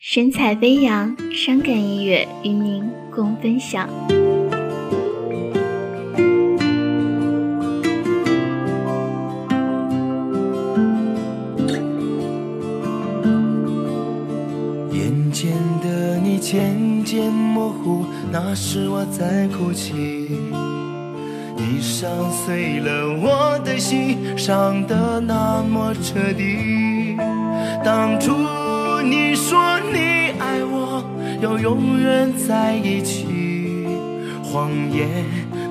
神采飞扬，伤感音乐与您共分享。眼前的你渐渐模糊，那是我在哭泣。伤碎了我的心，伤得那么彻底。当初你说你爱我，要永远在一起，谎言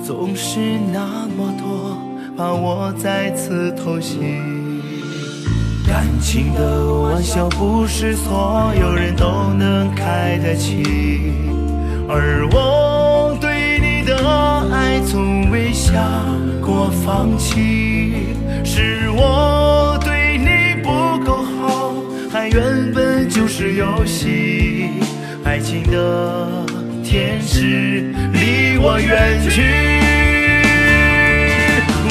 总是那么多，怕我再次偷袭。感情的玩笑不是所有人都能开得起，而我放弃，是我对你不够好，爱原本就是游戏，爱情的天使离我远去，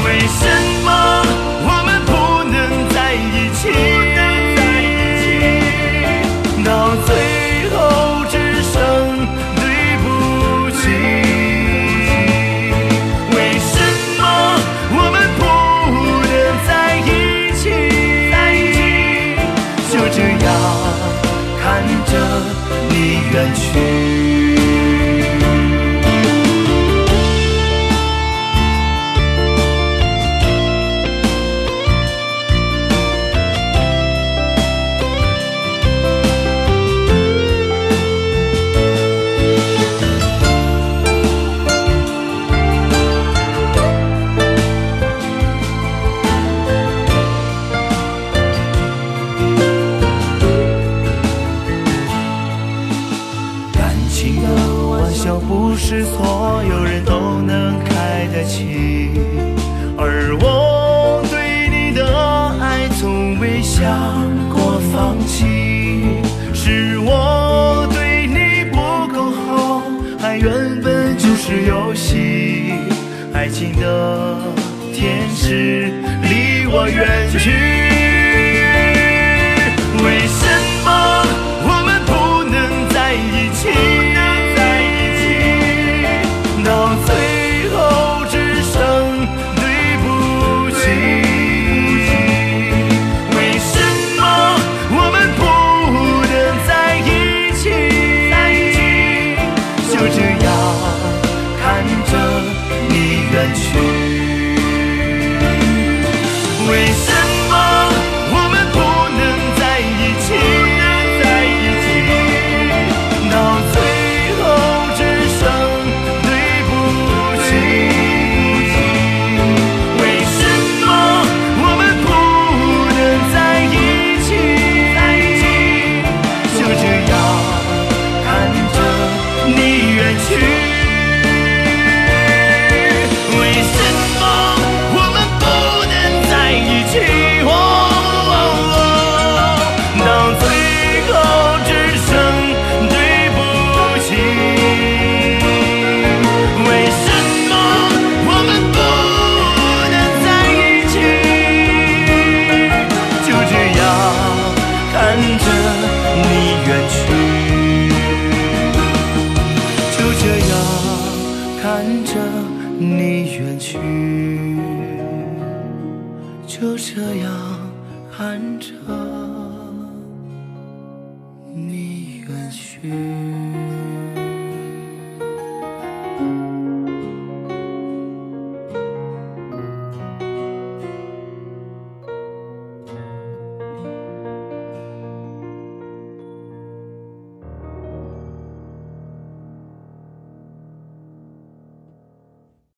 为什么？情的玩笑不是所有人都能开得起，而我对你的爱从未想过放弃，是我对你不够好，爱原本就是游戏，爱情的天使离我远去。看着你远去，就这样看着你远去。